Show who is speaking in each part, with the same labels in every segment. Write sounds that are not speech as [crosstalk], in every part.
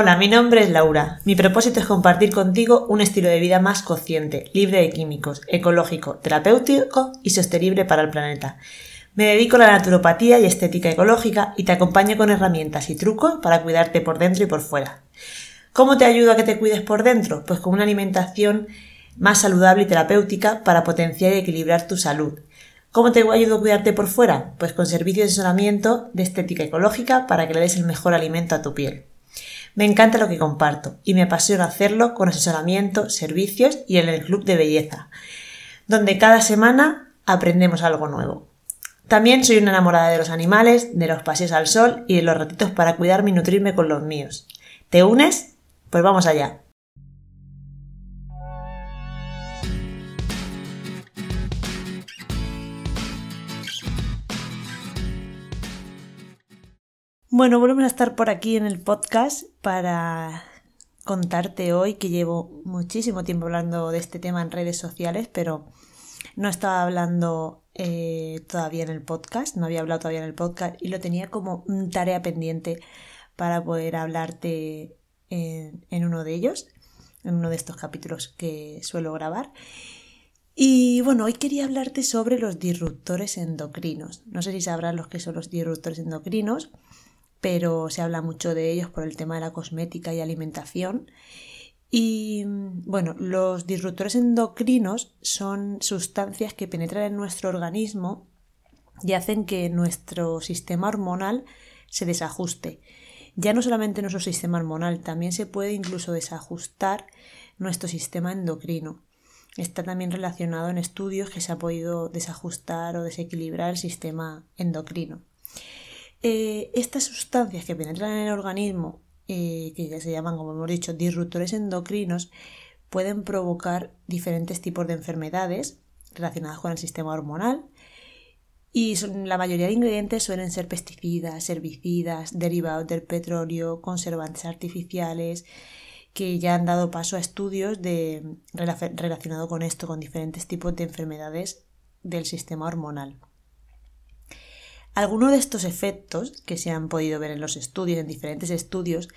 Speaker 1: Hola, mi nombre es Laura. Mi propósito es compartir contigo un estilo de vida más consciente, libre de químicos, ecológico, terapéutico y sostenible para el planeta. Me dedico a la naturopatía y estética ecológica y te acompaño con herramientas y trucos para cuidarte por dentro y por fuera. ¿Cómo te ayudo a que te cuides por dentro? Pues con una alimentación más saludable y terapéutica para potenciar y equilibrar tu salud. ¿Cómo te ayudo a cuidarte por fuera? Pues con servicios de asesoramiento de estética ecológica para que le des el mejor alimento a tu piel. Me encanta lo que comparto y me apasiona hacerlo con asesoramiento, servicios y en el club de belleza, donde cada semana aprendemos algo nuevo. También soy una enamorada de los animales, de los paseos al sol y de los ratitos para cuidarme y nutrirme con los míos. ¿Te unes? Pues vamos allá. Bueno, volvemos a estar por aquí en el podcast para contarte hoy que llevo muchísimo tiempo hablando de este tema en redes sociales, pero no estaba hablando eh, todavía en el podcast, no había hablado todavía en el podcast y lo tenía como tarea pendiente para poder hablarte en, en uno de ellos, en uno de estos capítulos que suelo grabar. Y bueno, hoy quería hablarte sobre los disruptores endocrinos. No sé si sabrás los que son los disruptores endocrinos pero se habla mucho de ellos por el tema de la cosmética y alimentación. Y bueno, los disruptores endocrinos son sustancias que penetran en nuestro organismo y hacen que nuestro sistema hormonal se desajuste. Ya no solamente nuestro sistema hormonal, también se puede incluso desajustar nuestro sistema endocrino. Está también relacionado en estudios que se ha podido desajustar o desequilibrar el sistema endocrino. Eh, estas sustancias que penetran en el organismo, eh, que ya se llaman, como hemos dicho, disruptores endocrinos, pueden provocar diferentes tipos de enfermedades relacionadas con el sistema hormonal. Y la mayoría de ingredientes suelen ser pesticidas, herbicidas, derivados del petróleo, conservantes artificiales, que ya han dado paso a estudios relacionados con esto, con diferentes tipos de enfermedades del sistema hormonal. Algunos de estos efectos que se han podido ver en los estudios, en diferentes estudios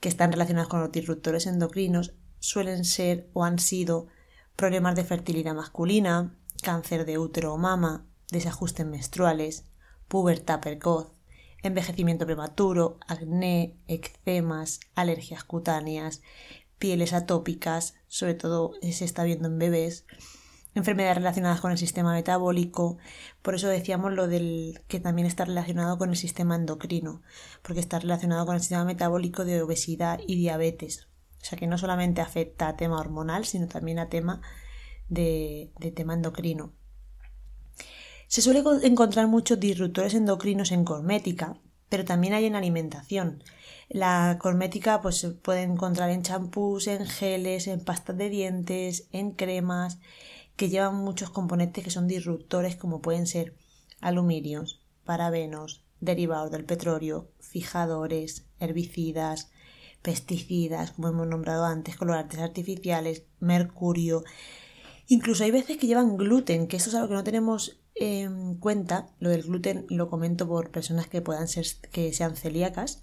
Speaker 1: que están relacionados con los disruptores endocrinos, suelen ser o han sido problemas de fertilidad masculina, cáncer de útero o mama, desajustes menstruales, pubertad precoz, envejecimiento prematuro, acné, eczemas, alergias cutáneas, pieles atópicas, sobre todo se está viendo en bebés, enfermedades relacionadas con el sistema metabólico. Por eso decíamos lo del que también está relacionado con el sistema endocrino, porque está relacionado con el sistema metabólico de obesidad y diabetes. O sea que no solamente afecta a tema hormonal, sino también a tema de, tema endocrino. Se suele encontrar muchos disruptores endocrinos en cosmética, pero también hay en alimentación. La cosmética pues, se puede encontrar en champús, en geles, en pastas de dientes, en cremas, que llevan muchos componentes que son disruptores como pueden ser aluminios, parabenos, derivados del petróleo, fijadores, herbicidas, pesticidas, como hemos nombrado antes, colorantes artificiales, mercurio. Incluso hay veces que llevan gluten, que eso es algo que no tenemos en cuenta. Lo del gluten lo comento por personas que puedan ser que sean celíacas.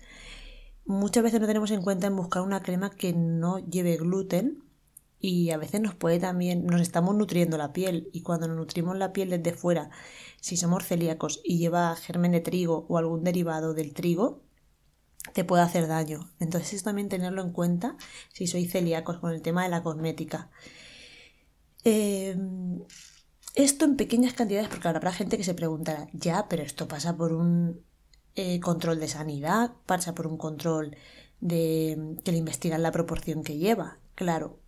Speaker 1: Muchas veces no tenemos en cuenta en buscar una crema que no lleve gluten y a veces nos puede también, nos estamos nutriendo la piel y cuando nos nutrimos la piel desde fuera, si somos celíacos y lleva germen de trigo o algún derivado del trigo, te puede hacer daño. Entonces es también tenerlo en cuenta si sois celíacos con el tema de la cosmética. Em, esto en pequeñas cantidades, porque habrá gente que se preguntará, ya, pero esto pasa por un eh, control de sanidad, pasa por un control de que le investigan la proporción que lleva. Claro,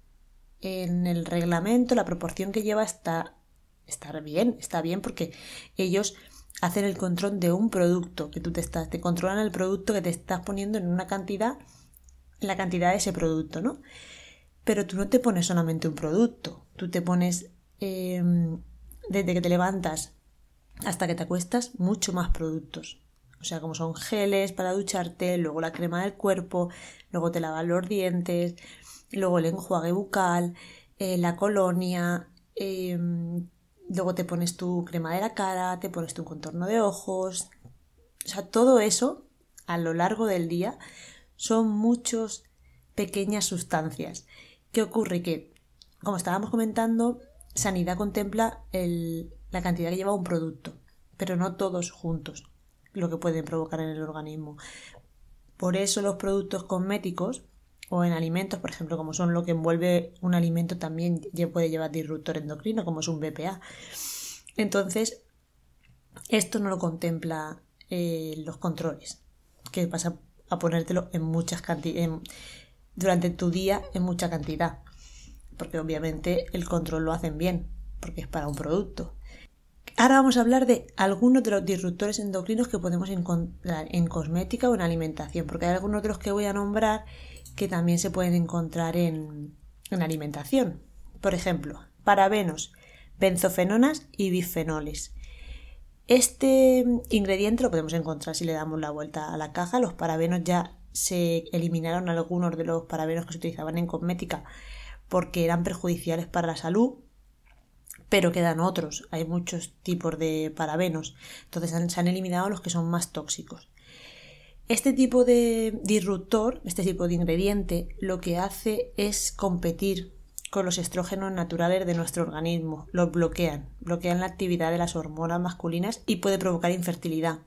Speaker 1: en el reglamento la proporción que lleva está, está bien, está bien porque ellos hacen el control de un producto que tú te estás, te controlan el producto que te estás poniendo en una cantidad, la cantidad de ese producto, ¿no? Pero tú no te pones solamente un producto, tú te pones em, desde que te levantas hasta que te acuestas mucho más productos. O sea, como son geles para ducharte, luego la crema del cuerpo, luego te lavas los dientes, luego el enjuague bucal, eh, la colonia, em, luego te pones tu crema de la cara, te pones tu contorno de ojos, o sea, todo eso a lo largo del día son muchas pequeñas sustancias. ¿Qué ocurre? Que, como estábamos comentando, sanidad contempla la cantidad que lleva un producto, pero no todos juntos, lo que pueden provocar en el organismo. Por eso los productos cosméticos o en alimentos, por ejemplo, como son lo que envuelve un alimento, también puede llevar disruptor endocrino, como es un BPA. Entonces, esto no lo contempla eh, los controles, que vas a, ponértelo en muchas cantidades, durante tu día en mucha cantidad, porque obviamente el control lo hacen bien, porque es para un producto. Ahora vamos a hablar de algunos de los disruptores endocrinos que podemos encontrar en cosmética o en alimentación, porque hay algunos de los que voy a nombrar que también se pueden encontrar en, en alimentación. Por ejemplo, parabenos, benzofenonas y bifenoles. Este ingrediente lo podemos encontrar si le damos la vuelta a la caja. Los parabenos ya se eliminaron algunos de los parabenos que se utilizaban en cosmética porque eran perjudiciales para la salud, pero quedan otros. Hay muchos tipos de parabenos. Entonces se han eliminado los que son más tóxicos. Este tipo de disruptor, este tipo de ingrediente, lo que hace es competir con los estrógenos naturales de nuestro organismo. Los bloquean, bloquean la actividad de las hormonas masculinas y puede provocar infertilidad.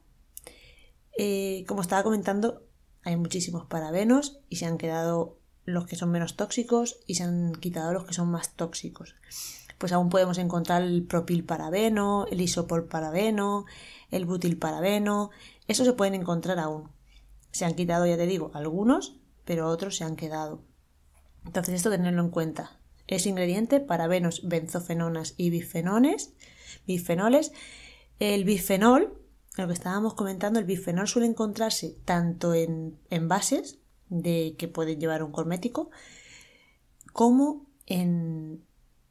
Speaker 1: Eh, como estaba comentando, hay muchísimos parabenos y se han quedado los que son menos tóxicos y se han quitado los que son más tóxicos. Pues aún podemos encontrar el propilparabeno, el isopolparabeno, el butilparabeno. Eso se pueden encontrar aún. Se han quitado, ya te digo, algunos, pero otros se han quedado. Entonces esto tenerlo en cuenta. Es ingrediente parabenos, benzofenonas y bifenones, bifenoles. El bifenol, lo que estábamos comentando, el bifenol suele encontrarse tanto en envases de que pueden llevar un cosmético como en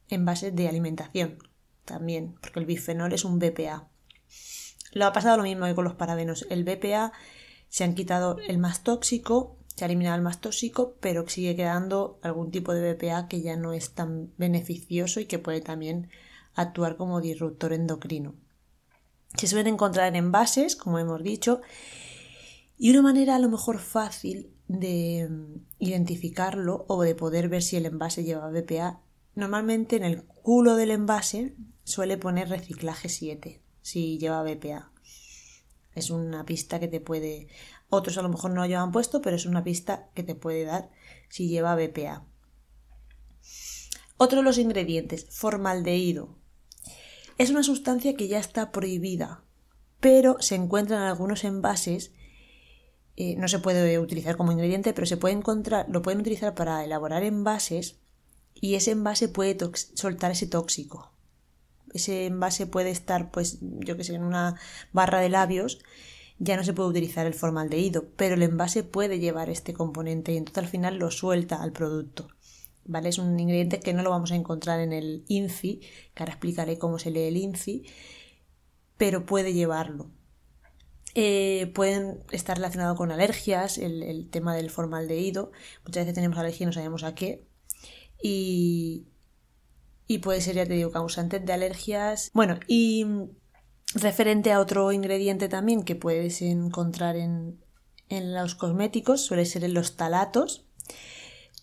Speaker 1: envases de alimentación también, porque el bifenol es un BPA. Lo ha pasado lo mismo con los parabenos. El BPA se han quitado el más tóxico se ha eliminado el más tóxico, pero sigue quedando algún tipo de BPA que ya no es tan beneficioso y que puede también actuar como disruptor endocrino. Se suelen encontrar en envases, como hemos dicho, y una manera a lo mejor fácil de mm, identificarlo o de poder ver si el envase lleva BPA, normalmente en el culo del envase suele poner reciclaje 7, si lleva BPA. Es una pista que te puede otros a lo mejor no lo llevan puesto, pero es una pista que te puede dar si lleva BPA. Otro de los ingredientes, formaldehído. Es una sustancia que ya está prohibida, pero se encuentra en algunos envases. Eh, no se puede utilizar como ingrediente, pero se puede encontrar, lo pueden utilizar para elaborar envases y ese envase puede soltar ese tóxico. Ese envase puede estar, pues, yo que sé, en una barra de labios ya no se puede utilizar el formaldehído, pero el envase puede llevar este componente y entonces al final lo suelta al producto. ¿Vale? Es un ingrediente que no lo vamos a encontrar en el INCI, que ahora explicaré cómo se lee el INCI, pero puede llevarlo. Eh, pueden estar relacionados con alergias, el, tema del formaldehído. Muchas veces tenemos alergia y no sabemos a qué. Y, y puede ser, ya te digo, causante de alergias. Bueno, y Referente a otro ingrediente también que puedes encontrar en, los cosméticos, suele ser en los talatos.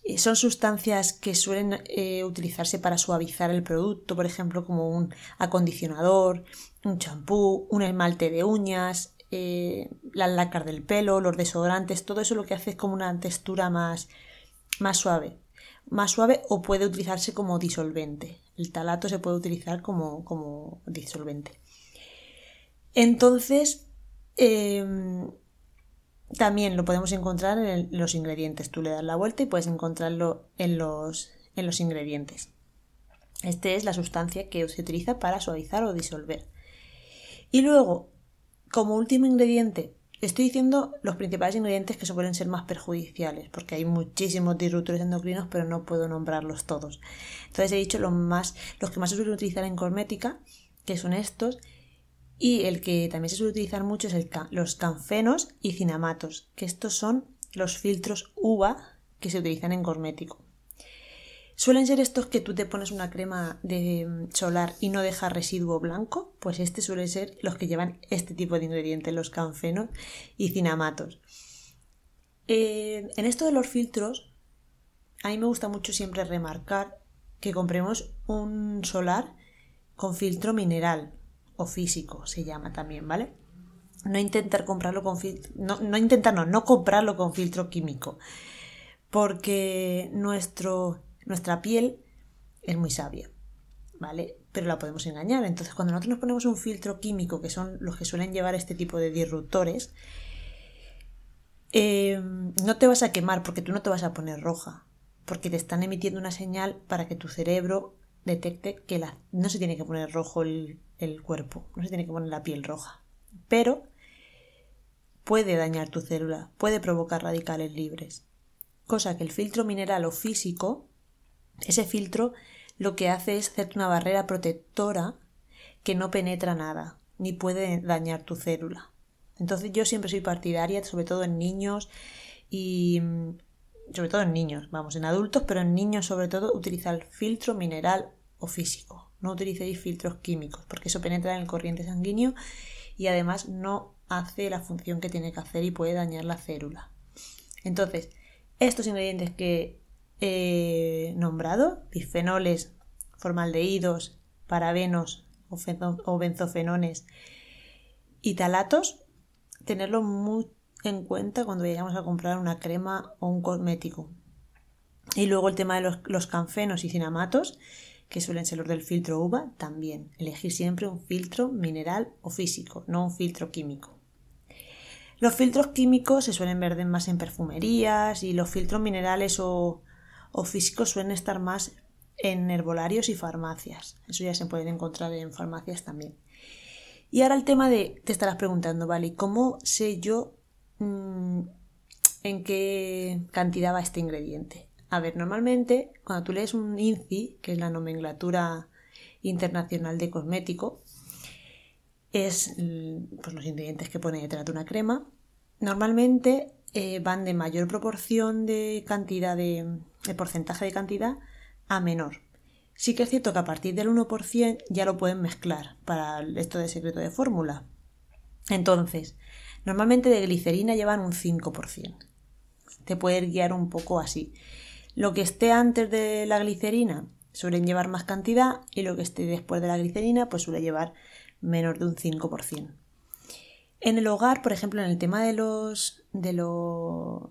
Speaker 1: Eh, son sustancias que suelen eh, utilizarse para suavizar el producto, por ejemplo, como un acondicionador, un champú, un esmalte de uñas, eh, las lacas del pelo, los desodorantes, todo eso lo que hace es como una textura más, más suave. Más suave o puede utilizarse como disolvente. El talato se puede utilizar como, como disolvente. Entonces, em, también lo podemos encontrar en los ingredientes. Tú le das la vuelta y puedes encontrarlo en los, en los ingredientes. Esta es la sustancia que se utiliza para suavizar o disolver. Y luego, como último ingrediente, estoy diciendo los principales ingredientes que suelen ser más perjudiciales, porque hay muchísimos disruptores endocrinos, pero no puedo nombrarlos todos. Entonces he dicho los, más, los que más se suelen utilizar en cosmética, que son estos, y el que también se suele utilizar mucho es los canfenos y cinamatos, que estos son los filtros uva que se utilizan en cosmético. Suelen ser estos que tú te pones una crema de mm, solar y no deja residuo blanco, pues este suele ser los que llevan este tipo de ingredientes, los canfenos y cinamatos. Eh, en esto de los filtros, a mí me gusta mucho siempre remarcar que compremos un solar con filtro mineral o físico, se llama también, ¿vale? No intentar comprarlo con filtro, no, no intentar, no, no comprarlo con filtro químico, porque nuestro, nuestra piel es muy sabia, ¿vale? Pero la podemos engañar. Entonces, cuando nosotros nos ponemos un filtro químico, que son los que suelen llevar este tipo de disruptores, eh, no te vas a quemar porque tú no te vas a poner roja, porque te están emitiendo una señal para que tu cerebro detecte que la, no se tiene que poner rojo el, el cuerpo, no se tiene que poner la piel roja. Pero puede dañar tu célula, puede provocar radicales libres. Cosa que el filtro mineral o físico, ese filtro lo que hace es hacerte una barrera protectora que no penetra nada, ni puede dañar tu célula. Entonces yo siempre soy partidaria, sobre todo en niños y mm, sobre todo en niños, vamos, en adultos, pero en niños sobre todo, utilizar filtro mineral o físico. No utilicéis filtros químicos, porque eso penetra en el corriente sanguíneo y además no hace la función que tiene que hacer y puede dañar la célula. Entonces, estos ingredientes que he nombrado, bisfenoles, formaldehídos, parabenos o benzofenones y talatos, tenerlo muy en cuenta cuando vayamos a comprar una crema o un cosmético. Y luego el tema de los, los canfenos y cinamatos, que suelen ser los del filtro uva, también. Elegir siempre un filtro mineral o físico, no un filtro químico. Los filtros químicos se suelen ver más en perfumerías y los filtros minerales o, o físicos suelen estar más en herbolarios y farmacias. Eso ya se pueden encontrar en farmacias también. Y ahora el tema de, te estarás preguntando, ¿vale? ¿Cómo sé yo mm, en qué cantidad va este ingrediente? A ver, normalmente cuando tú lees un INCI, que es la nomenclatura internacional de cosmético, es pues, los ingredientes que pone detrás de una crema. Normalmente eh, van de mayor proporción de cantidad de, de porcentaje de cantidad a menor. Sí que es cierto que a partir del 1% ya lo pueden mezclar para esto de secreto de fórmula. Entonces, normalmente de glicerina llevan un 5%. Te puedes guiar un poco así. Lo que esté antes de la glicerina suelen llevar más cantidad y lo que esté después de la glicerina pues suele llevar menos de un 5%. En el hogar, por ejemplo, en el tema de los, de los,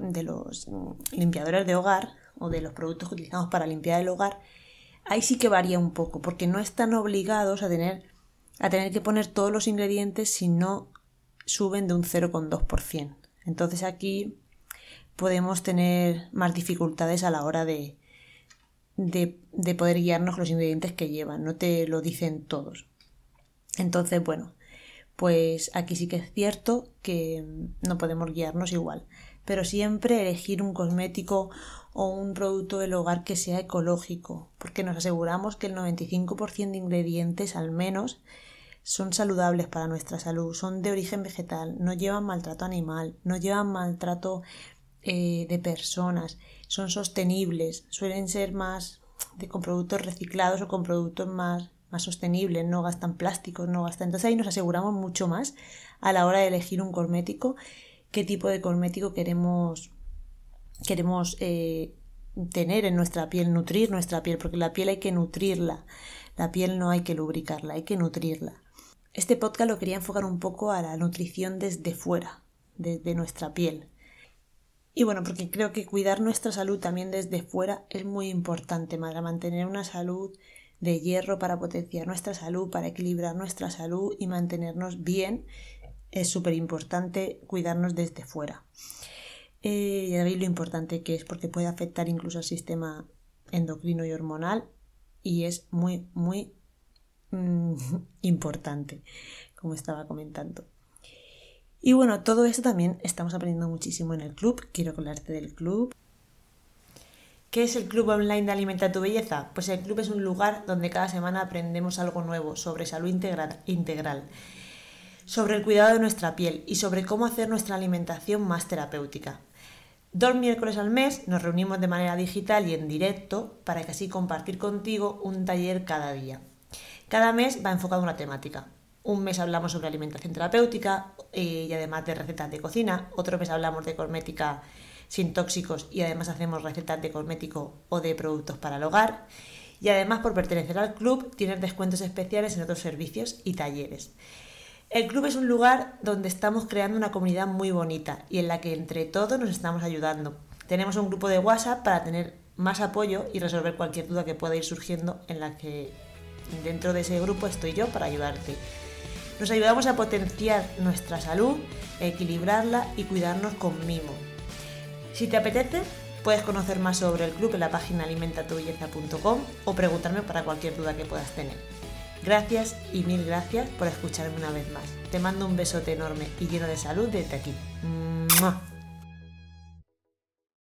Speaker 1: de los limpiadores de hogar o de los productos que utilizamos para limpiar el hogar, ahí sí que varía un poco, porque no están obligados a tener, a tener que poner todos los ingredientes si no suben de un 0,2%. Entonces aquí podemos tener más dificultades a la hora de, de, poder guiarnos los ingredientes que llevan, no te lo dicen todos. Entonces, bueno, pues aquí sí que es cierto que no podemos guiarnos igual, pero siempre elegir un cosmético o un producto del hogar que sea ecológico, porque nos aseguramos que el 95% de ingredientes al menos son saludables para nuestra salud, son de origen vegetal, no llevan maltrato animal, no llevan maltrato eh, de personas, son sostenibles, suelen ser más de, con productos reciclados o con productos más, más sostenibles, no gastan plásticos, no gastan. Entonces ahí nos aseguramos mucho más a la hora de elegir un cosmético, qué tipo de cosmético queremos, queremos eh, tener en nuestra piel, nutrir nuestra piel, porque la piel hay que nutrirla, la piel no hay que lubricarla, hay que nutrirla. Este podcast lo quería enfocar un poco a la nutrición desde fuera, desde nuestra piel, y bueno, porque creo que cuidar nuestra salud también desde fuera es muy importante para mantener una salud de hierro, para potenciar nuestra salud, para equilibrar nuestra salud y mantenernos bien. Es súper importante cuidarnos desde fuera. Eh, ya lo importante que es porque puede afectar incluso al sistema endocrino y hormonal y es muy, muy mm, [laughs] importante, como estaba comentando. Y bueno, todo esto también estamos aprendiendo muchísimo en el club. Quiero hablarte del club. ¿Qué es el club online de Alimenta tu Belleza? Pues el club es un lugar donde cada semana aprendemos algo nuevo sobre salud integral, sobre el cuidado de nuestra piel y sobre cómo hacer nuestra alimentación más terapéutica. Dos miércoles al mes nos reunimos de manera digital y en directo para que así compartir contigo un taller cada día. Cada mes va enfocado a una temática Un mes hablamos sobre alimentación terapéutica eh, y además de recetas de cocina. Otro mes hablamos de cosmética sin tóxicos y además hacemos recetas de cosmético o de productos para el hogar. Y además por pertenecer al club tienes descuentos especiales en otros servicios y talleres. El club es un lugar donde estamos creando una comunidad muy bonita y en la que entre todos nos estamos ayudando. Tenemos un grupo de WhatsApp para tener más apoyo y resolver cualquier duda que pueda ir surgiendo en la que dentro de ese grupo estoy yo para ayudarte. Nos ayudamos a potenciar nuestra salud, equilibrarla y cuidarnos con mimo. Si te apetece, puedes conocer más sobre el club en la página alimentatubelleza.com o preguntarme para cualquier duda que puedas tener. Gracias y mil gracias por escucharme una vez más. Te mando un besote enorme y lleno de salud desde aquí.